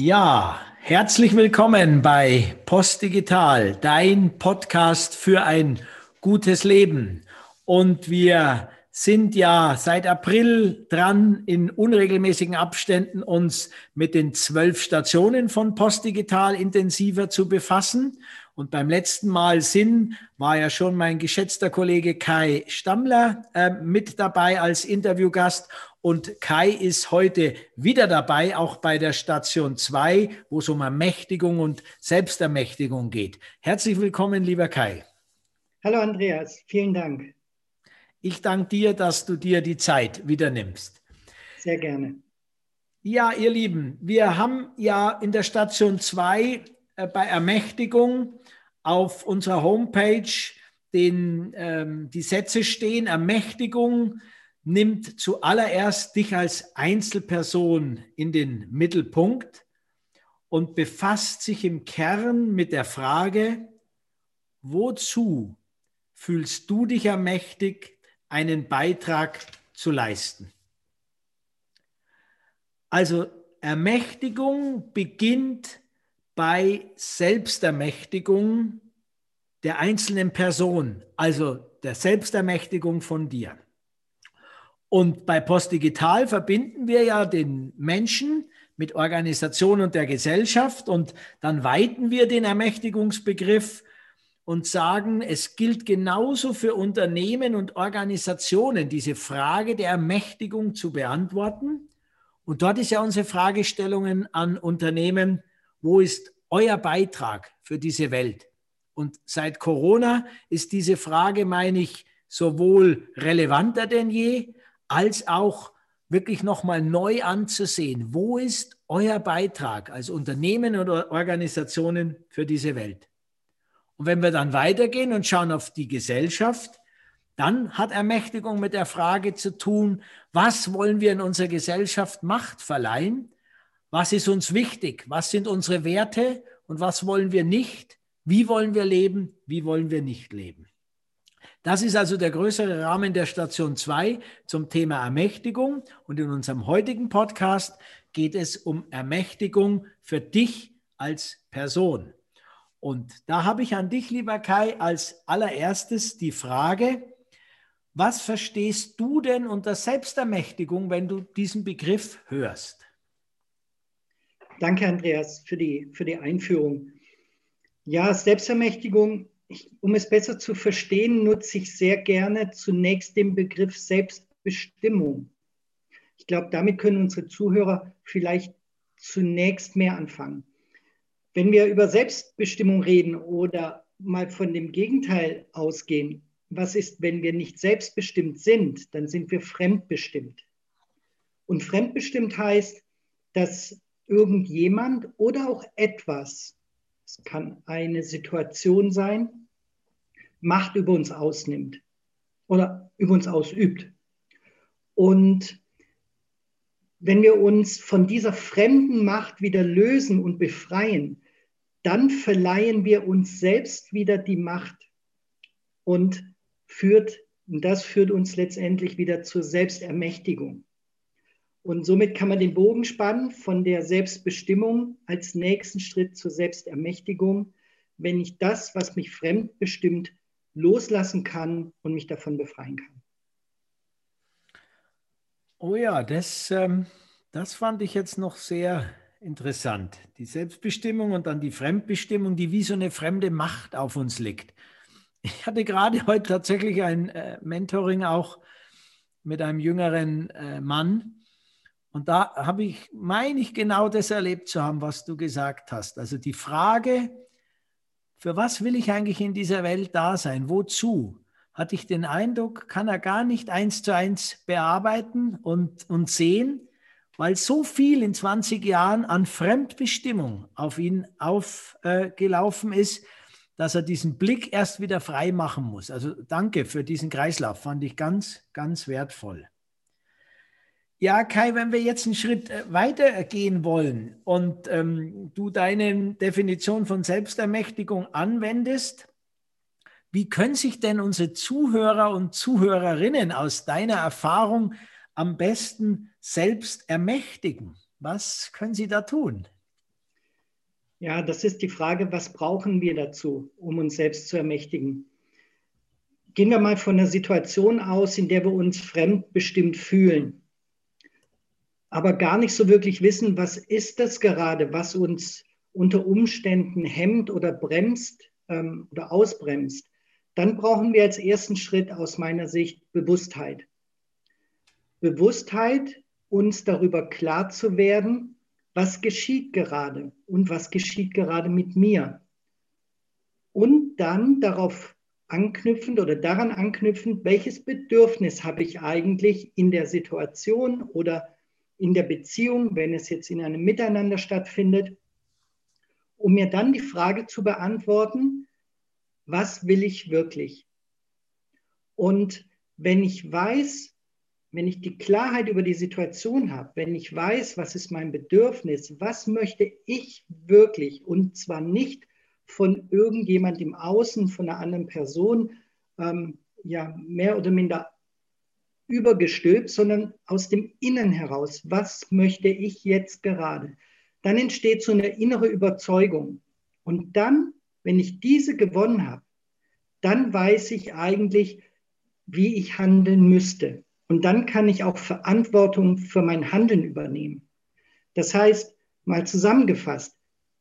Ja, herzlich willkommen bei Postdigital, dein Podcast für ein gutes Leben. Und wir sind ja seit April dran, in unregelmäßigen Abständen uns mit den zwölf Stationen von Postdigital intensiver zu befassen. Und beim letzten Mal Sinn war ja schon mein geschätzter Kollege Kai Stammler äh, mit dabei als Interviewgast. Und Kai ist heute wieder dabei, auch bei der Station 2, wo es um Ermächtigung und Selbstermächtigung geht. Herzlich willkommen, lieber Kai. Hallo Andreas, vielen Dank. Ich danke dir, dass du dir die Zeit wieder nimmst. Sehr gerne. Ja, ihr Lieben, wir haben ja in der Station 2 äh, bei Ermächtigung auf unserer Homepage den, ähm, die Sätze stehen, Ermächtigung nimmt zuallererst dich als Einzelperson in den Mittelpunkt und befasst sich im Kern mit der Frage, wozu fühlst du dich ermächtigt, einen Beitrag zu leisten? Also Ermächtigung beginnt bei Selbstermächtigung der einzelnen Person, also der Selbstermächtigung von dir. Und bei Postdigital verbinden wir ja den Menschen mit Organisation und der Gesellschaft und dann weiten wir den Ermächtigungsbegriff und sagen, es gilt genauso für Unternehmen und Organisationen, diese Frage der Ermächtigung zu beantworten. Und dort ist ja unsere Fragestellungen an Unternehmen, wo ist euer Beitrag für diese Welt? Und seit Corona ist diese Frage, meine ich, sowohl relevanter denn je, als auch wirklich nochmal neu anzusehen. Wo ist euer Beitrag als Unternehmen oder Organisationen für diese Welt? Und wenn wir dann weitergehen und schauen auf die Gesellschaft, dann hat Ermächtigung mit der Frage zu tun, was wollen wir in unserer Gesellschaft Macht verleihen? Was ist uns wichtig? Was sind unsere Werte und was wollen wir nicht? Wie wollen wir leben? Wie wollen wir nicht leben? Das ist also der größere Rahmen der Station 2 zum Thema Ermächtigung. Und in unserem heutigen Podcast geht es um Ermächtigung für dich als Person. Und da habe ich an dich, lieber Kai, als allererstes die Frage, was verstehst du denn unter Selbstermächtigung, wenn du diesen Begriff hörst? Danke, Andreas, für die, für die Einführung. Ja, Selbstermächtigung, ich, um es besser zu verstehen, nutze ich sehr gerne zunächst den Begriff Selbstbestimmung. Ich glaube, damit können unsere Zuhörer vielleicht zunächst mehr anfangen. Wenn wir über Selbstbestimmung reden oder mal von dem Gegenteil ausgehen, was ist, wenn wir nicht selbstbestimmt sind, dann sind wir fremdbestimmt. Und fremdbestimmt heißt, dass irgendjemand oder auch etwas, es kann eine Situation sein, Macht über uns ausnimmt oder über uns ausübt. Und wenn wir uns von dieser fremden Macht wieder lösen und befreien, dann verleihen wir uns selbst wieder die Macht und führt, das führt uns letztendlich wieder zur Selbstermächtigung. Und somit kann man den Bogen spannen von der Selbstbestimmung als nächsten Schritt zur Selbstermächtigung, wenn ich das, was mich fremdbestimmt, loslassen kann und mich davon befreien kann. Oh ja, das, ähm, das fand ich jetzt noch sehr interessant. Die Selbstbestimmung und dann die Fremdbestimmung, die wie so eine fremde Macht auf uns liegt. Ich hatte gerade heute tatsächlich ein äh, Mentoring auch mit einem jüngeren äh, Mann, und da habe ich, meine ich, genau das erlebt zu haben, was du gesagt hast. Also die Frage, für was will ich eigentlich in dieser Welt da sein? Wozu? Hatte ich den Eindruck, kann er gar nicht eins zu eins bearbeiten und, und sehen, weil so viel in 20 Jahren an Fremdbestimmung auf ihn aufgelaufen äh, ist, dass er diesen Blick erst wieder frei machen muss. Also danke für diesen Kreislauf, fand ich ganz, ganz wertvoll. Ja, Kai, wenn wir jetzt einen Schritt äh, weiter gehen wollen und ähm, du deine Definition von Selbstermächtigung anwendest, wie können sich denn unsere Zuhörer und Zuhörerinnen aus deiner Erfahrung am besten selbst ermächtigen? Was können sie da tun? Ja, das ist die Frage, was brauchen wir dazu, um uns selbst zu ermächtigen? Gehen wir mal von einer Situation aus, in der wir uns fremdbestimmt fühlen, aber gar nicht so wirklich wissen, was ist das gerade, was uns unter Umständen hemmt oder bremst ähm, oder ausbremst. Dann brauchen wir als ersten Schritt aus meiner Sicht Bewusstheit. Bewusstheit, uns darüber klar zu werden, was geschieht gerade und was geschieht gerade mit mir. Und dann darauf anknüpfend oder daran anknüpfend, welches Bedürfnis habe ich eigentlich in der Situation oder in der Beziehung, wenn es jetzt in einem Miteinander stattfindet, um mir dann die Frage zu beantworten, was will ich wirklich? Und wenn ich weiß, wenn ich die Klarheit über die Situation habe, wenn ich weiß, was ist mein Bedürfnis, was möchte ich wirklich und zwar nicht von irgendjemand im Außen, von einer anderen Person, ähm, ja, mehr oder minder übergestülpt, sondern aus dem Innen heraus, was möchte ich jetzt gerade? Dann entsteht so eine innere Überzeugung. Und dann, wenn ich diese gewonnen habe, dann weiß ich eigentlich, wie ich handeln müsste. Und dann kann ich auch Verantwortung für mein Handeln übernehmen. Das heißt, mal zusammengefasst,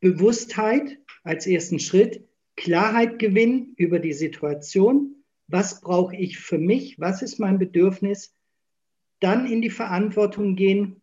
Bewusstheit als ersten Schritt, Klarheit gewinnen über die Situation, was brauche ich für mich, was ist mein Bedürfnis, dann in die Verantwortung gehen.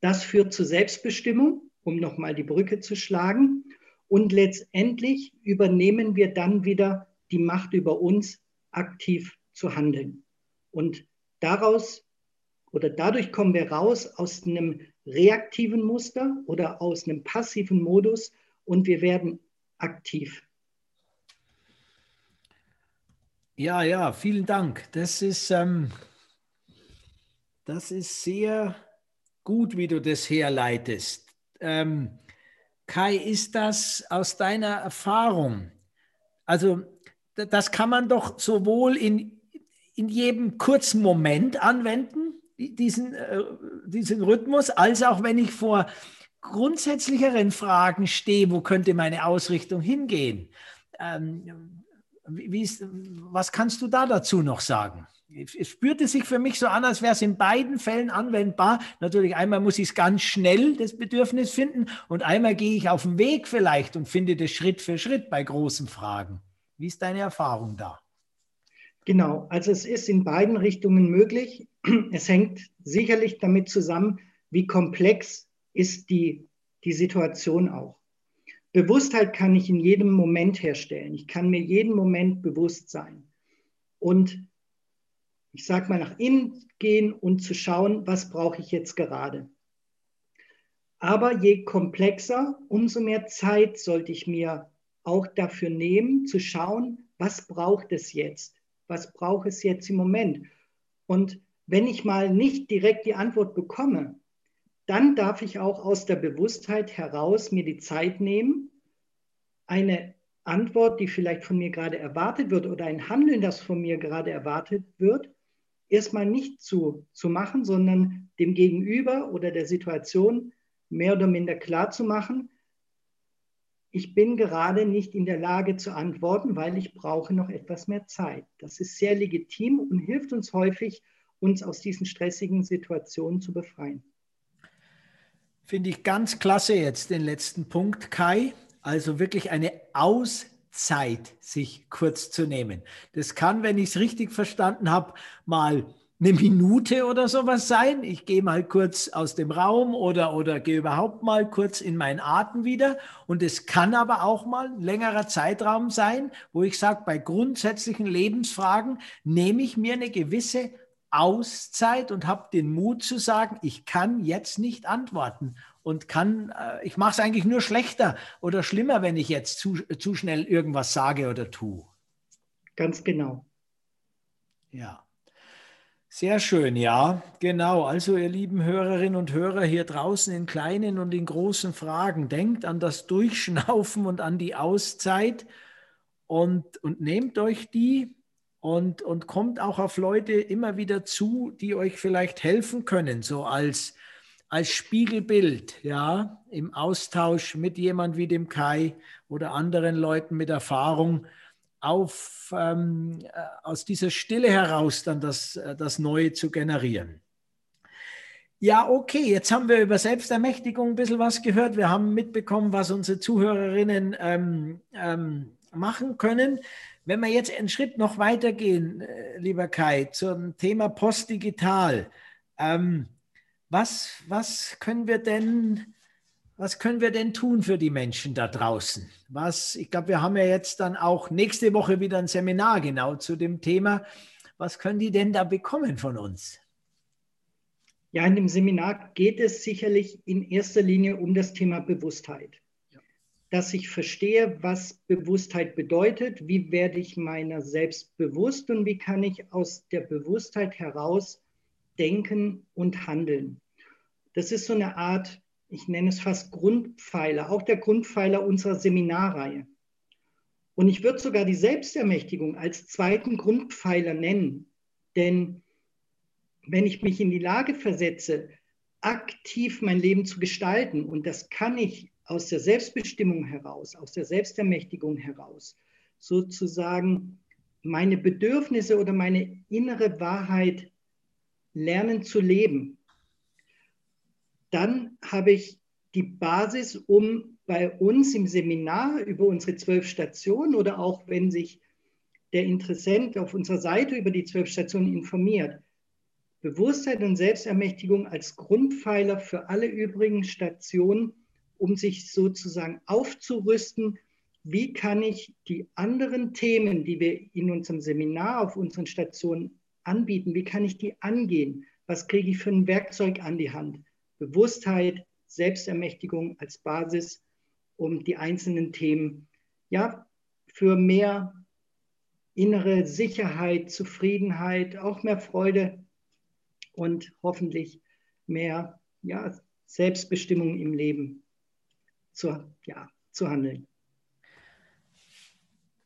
Das führt zur Selbstbestimmung, um nochmal die Brücke zu schlagen. Und letztendlich übernehmen wir dann wieder die Macht über uns, aktiv zu handeln. Und daraus oder dadurch kommen wir raus aus einem reaktiven Muster oder aus einem passiven Modus und wir werden aktiv. Ja, ja, vielen Dank. Das ist, ähm, das ist sehr gut, wie du das herleitest. Ähm, Kai, ist das aus deiner Erfahrung? Also, das kann man doch sowohl in in jedem kurzen Moment anwenden, diesen, äh, diesen Rhythmus, als auch wenn ich vor grundsätzlicheren Fragen stehe, wo könnte meine Ausrichtung hingehen. Ähm, wie ist, was kannst du da dazu noch sagen? Es spürte sich für mich so an, als wäre es in beiden Fällen anwendbar. Natürlich, einmal muss ich es ganz schnell, das Bedürfnis finden, und einmal gehe ich auf den Weg vielleicht und finde das Schritt für Schritt bei großen Fragen. Wie ist deine Erfahrung da? Genau, also es ist in beiden Richtungen möglich. Es hängt sicherlich damit zusammen, wie komplex ist die, die Situation auch. Bewusstheit kann ich in jedem Moment herstellen. Ich kann mir jeden Moment bewusst sein. Und ich sage mal, nach innen gehen und zu schauen, was brauche ich jetzt gerade. Aber je komplexer, umso mehr Zeit sollte ich mir auch dafür nehmen, zu schauen, was braucht es jetzt was braucht es jetzt im Moment? Und wenn ich mal nicht direkt die Antwort bekomme, dann darf ich auch aus der Bewusstheit heraus mir die Zeit nehmen, eine Antwort, die vielleicht von mir gerade erwartet wird oder ein Handeln, das von mir gerade erwartet wird, erstmal nicht zu, zu machen, sondern dem Gegenüber oder der Situation mehr oder minder klar zu machen, ich bin gerade nicht in der Lage zu antworten, weil ich brauche noch etwas mehr Zeit. Das ist sehr legitim und hilft uns häufig, uns aus diesen stressigen Situationen zu befreien. Finde ich ganz klasse jetzt den letzten Punkt, Kai. Also wirklich eine Auszeit sich kurz zu nehmen. Das kann, wenn ich es richtig verstanden habe, mal eine Minute oder sowas sein. Ich gehe mal kurz aus dem Raum oder, oder gehe überhaupt mal kurz in meinen Atem wieder. Und es kann aber auch mal ein längerer Zeitraum sein, wo ich sage, bei grundsätzlichen Lebensfragen nehme ich mir eine gewisse Auszeit und habe den Mut zu sagen, ich kann jetzt nicht antworten und kann, äh, ich mache es eigentlich nur schlechter oder schlimmer, wenn ich jetzt zu, zu schnell irgendwas sage oder tue. Ganz genau. Ja. Sehr schön, ja, genau. Also ihr lieben Hörerinnen und Hörer hier draußen in kleinen und in großen Fragen, denkt an das Durchschnaufen und an die Auszeit und, und nehmt euch die und, und kommt auch auf Leute immer wieder zu, die euch vielleicht helfen können, so als als Spiegelbild, ja, im Austausch mit jemand wie dem Kai oder anderen Leuten mit Erfahrung auf, ähm, äh, aus dieser Stille heraus dann das, äh, das Neue zu generieren. Ja, okay, jetzt haben wir über Selbstermächtigung ein bisschen was gehört. Wir haben mitbekommen, was unsere Zuhörerinnen ähm, ähm, machen können. Wenn wir jetzt einen Schritt noch weitergehen, äh, lieber Kai, zum Thema Postdigital, ähm, was, was können wir denn was können wir denn tun für die Menschen da draußen? Was, ich glaube, wir haben ja jetzt dann auch nächste Woche wieder ein Seminar genau zu dem Thema. Was können die denn da bekommen von uns? Ja, in dem Seminar geht es sicherlich in erster Linie um das Thema Bewusstheit. Dass ich verstehe, was Bewusstheit bedeutet, wie werde ich meiner selbst bewusst und wie kann ich aus der Bewusstheit heraus denken und handeln. Das ist so eine Art ich nenne es fast Grundpfeiler, auch der Grundpfeiler unserer Seminarreihe. Und ich würde sogar die Selbstermächtigung als zweiten Grundpfeiler nennen. Denn wenn ich mich in die Lage versetze, aktiv mein Leben zu gestalten, und das kann ich aus der Selbstbestimmung heraus, aus der Selbstermächtigung heraus, sozusagen meine Bedürfnisse oder meine innere Wahrheit lernen zu leben, dann habe ich die Basis, um bei uns im Seminar über unsere zwölf Stationen oder auch wenn sich der Interessent auf unserer Seite über die zwölf Stationen informiert, Bewusstheit und Selbstermächtigung als Grundpfeiler für alle übrigen Stationen, um sich sozusagen aufzurüsten, wie kann ich die anderen Themen, die wir in unserem Seminar auf unseren Stationen anbieten, wie kann ich die angehen? Was kriege ich für ein Werkzeug an die Hand? Bewusstheit, Selbstermächtigung als Basis, um die einzelnen Themen ja, für mehr innere Sicherheit, Zufriedenheit, auch mehr Freude und hoffentlich mehr ja, Selbstbestimmung im Leben zu, ja, zu handeln.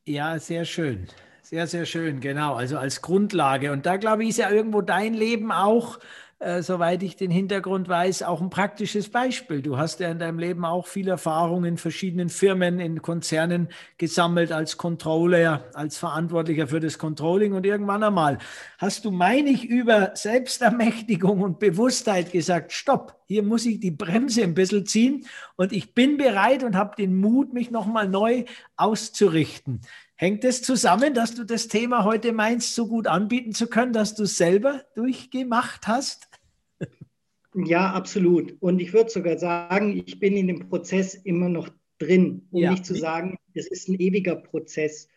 Ja, sehr schön. Sehr, sehr schön, genau. Also als Grundlage. Und da glaube ich, ist ja irgendwo dein Leben auch äh, soweit ich den Hintergrund weiß, auch ein praktisches Beispiel. Du hast ja in deinem Leben auch viel Erfahrung in verschiedenen Firmen, in Konzernen gesammelt als Controller, als Verantwortlicher für das Controlling und irgendwann einmal hast du, meine ich, über Selbstermächtigung und Bewusstheit gesagt, stopp, hier muss ich die Bremse ein bisschen ziehen und ich bin bereit und habe den Mut, mich nochmal neu auszurichten. Hängt es das zusammen, dass du das Thema heute meinst, so gut anbieten zu können, dass du es selber durchgemacht hast? Ja, absolut. Und ich würde sogar sagen, ich bin in dem Prozess immer noch drin, um ja. nicht zu sagen, es ist ein ewiger Prozess.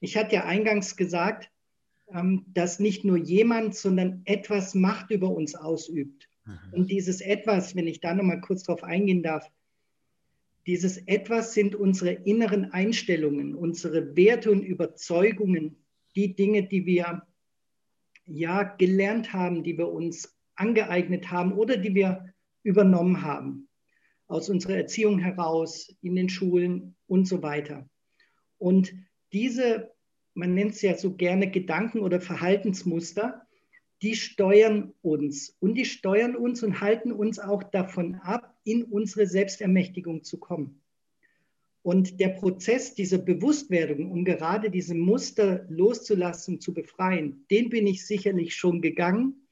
Ich hatte ja eingangs gesagt, ähm, dass nicht nur jemand, sondern etwas Macht über uns ausübt. Mhm. Und dieses etwas, wenn ich da nochmal kurz drauf eingehen darf, dieses etwas sind unsere inneren Einstellungen, unsere Werte und Überzeugungen, die Dinge, die wir ja gelernt haben, die wir uns angeeignet haben oder die wir übernommen haben aus unserer Erziehung heraus, in den Schulen und so weiter. Und diese, man nennt es ja so gerne Gedanken oder Verhaltensmuster, die steuern uns und die steuern uns und halten uns auch davon ab, in unsere Selbstermächtigung zu kommen. Und der Prozess dieser Bewusstwerdung, um gerade diese Muster loszulassen, zu befreien, den bin ich sicherlich schon gegangen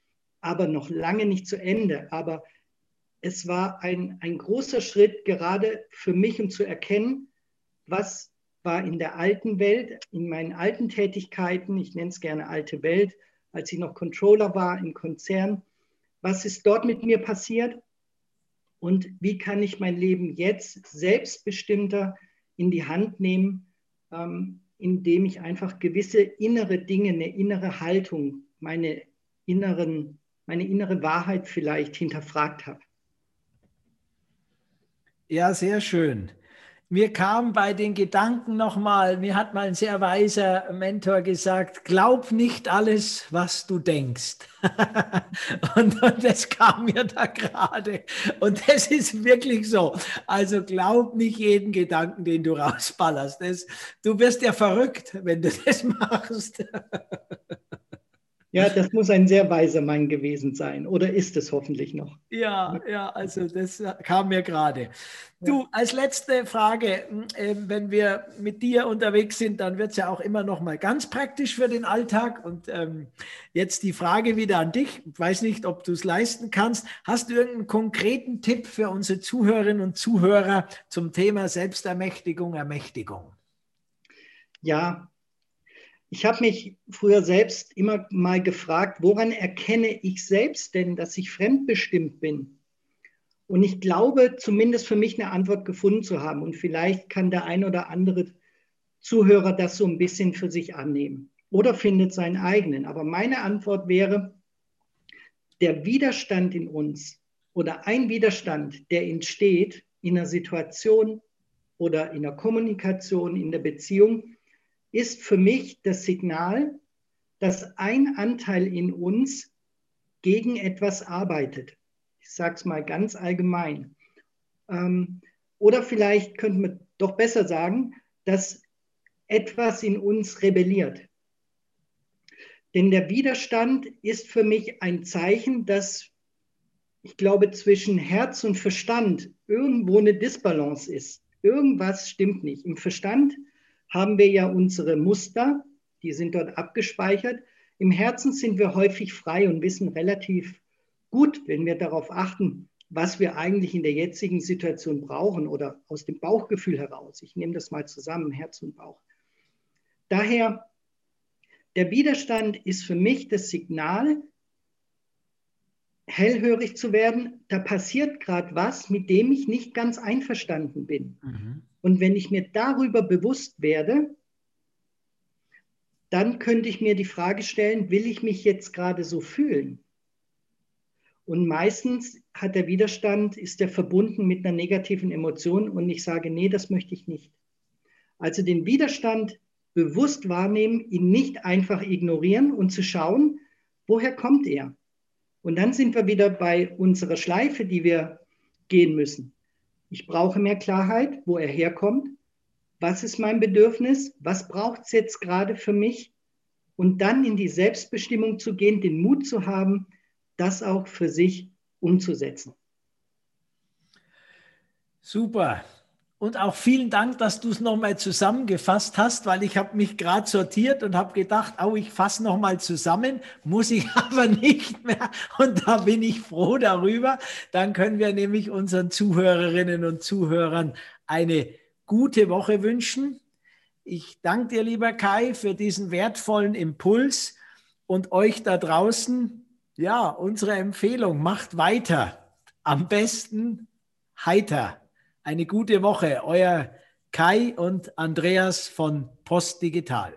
aber noch lange nicht zu Ende. Aber es war ein, ein großer Schritt gerade für mich, um zu erkennen, was war in der alten Welt, in meinen alten Tätigkeiten, ich nenne es gerne alte Welt, als ich noch Controller war im Konzern, was ist dort mit mir passiert und wie kann ich mein Leben jetzt selbstbestimmter in die Hand nehmen, ähm, indem ich einfach gewisse innere Dinge, eine innere Haltung, meine inneren meine innere Wahrheit vielleicht hinterfragt habe. Ja, sehr schön. Mir kam bei den Gedanken nochmal, mir hat mal ein sehr weiser Mentor gesagt, glaub nicht alles, was du denkst. und, und, das kam mir da gerade. Und das ist wirklich so. Also glaub nicht jeden Gedanken, den du rausballerst. Das, du wirst ja verrückt, wenn du das machst. Ja, das muss ein sehr weiser Mann gewesen sein. Oder ist es hoffentlich noch? Ja, ja, also das kam mir gerade. Du, als letzte Frage, äh, wenn wir mit dir unterwegs sind, dann wird es ja auch immer noch mal ganz praktisch für den Alltag. Und ähm, jetzt die Frage wieder an dich. Ich weiß nicht, ob du es leisten kannst. Hast du irgendeinen konkreten Tipp für unsere Zuhörerinnen und Zuhörer zum Thema Selbstermächtigung, Ermächtigung? Ja, ich habe mich früher selbst immer mal gefragt, woran erkenne ich selbst denn, dass ich fremdbestimmt bin? Und ich glaube, zumindest für mich eine Antwort gefunden zu haben. Und vielleicht kann der ein oder andere Zuhörer das so ein bisschen für sich annehmen oder findet seinen eigenen. Aber meine Antwort wäre, der Widerstand in uns oder ein Widerstand, der entsteht in einer Situation oder in der Kommunikation, in der Beziehung, ist für mich das Signal, dass ein Anteil in uns gegen etwas arbeitet. Ich sage es mal ganz allgemein. Ähm, oder vielleicht könnte man doch besser sagen, dass etwas in uns rebelliert. Denn der Widerstand ist für mich ein Zeichen, dass ich glaube, zwischen Herz und Verstand irgendwo eine Disbalance ist. Irgendwas stimmt nicht. Im Verstand haben wir ja unsere Muster, die sind dort abgespeichert. Im Herzen sind wir häufig frei und wissen relativ gut, wenn wir darauf achten, was wir eigentlich in der jetzigen Situation brauchen oder aus dem Bauchgefühl heraus. Ich nehme das mal zusammen, Herz und Bauch. Daher, der Widerstand ist für mich das Signal, hellhörig zu werden, da passiert gerade was, mit dem ich nicht ganz einverstanden bin. Mhm. Und wenn ich mir darüber bewusst werde, dann könnte ich mir die Frage stellen, will ich mich jetzt gerade so fühlen? Und meistens hat der Widerstand, ist der verbunden mit einer negativen Emotion und ich sage, nee, das möchte ich nicht. Also den Widerstand bewusst wahrnehmen, ihn nicht einfach ignorieren und zu schauen, woher kommt er? Und dann sind wir wieder bei unserer Schleife, die wir gehen müssen. Ich brauche mehr Klarheit, wo er herkommt. Was ist mein Bedürfnis? Was braucht es jetzt gerade für mich? Und dann in die Selbstbestimmung zu gehen, den Mut zu haben, das auch für sich umzusetzen. Super. Und auch vielen Dank, dass du es nochmal zusammengefasst hast, weil ich habe mich gerade sortiert und habe gedacht, oh, ich fasse nochmal zusammen, muss ich aber nicht mehr. Und da bin ich froh darüber. Dann können wir nämlich unseren Zuhörerinnen und Zuhörern eine gute Woche wünschen. Ich danke dir, lieber Kai, für diesen wertvollen Impuls und euch da draußen, ja, unsere Empfehlung, macht weiter. Am besten heiter. Eine gute Woche, euer Kai und Andreas von Post Digital.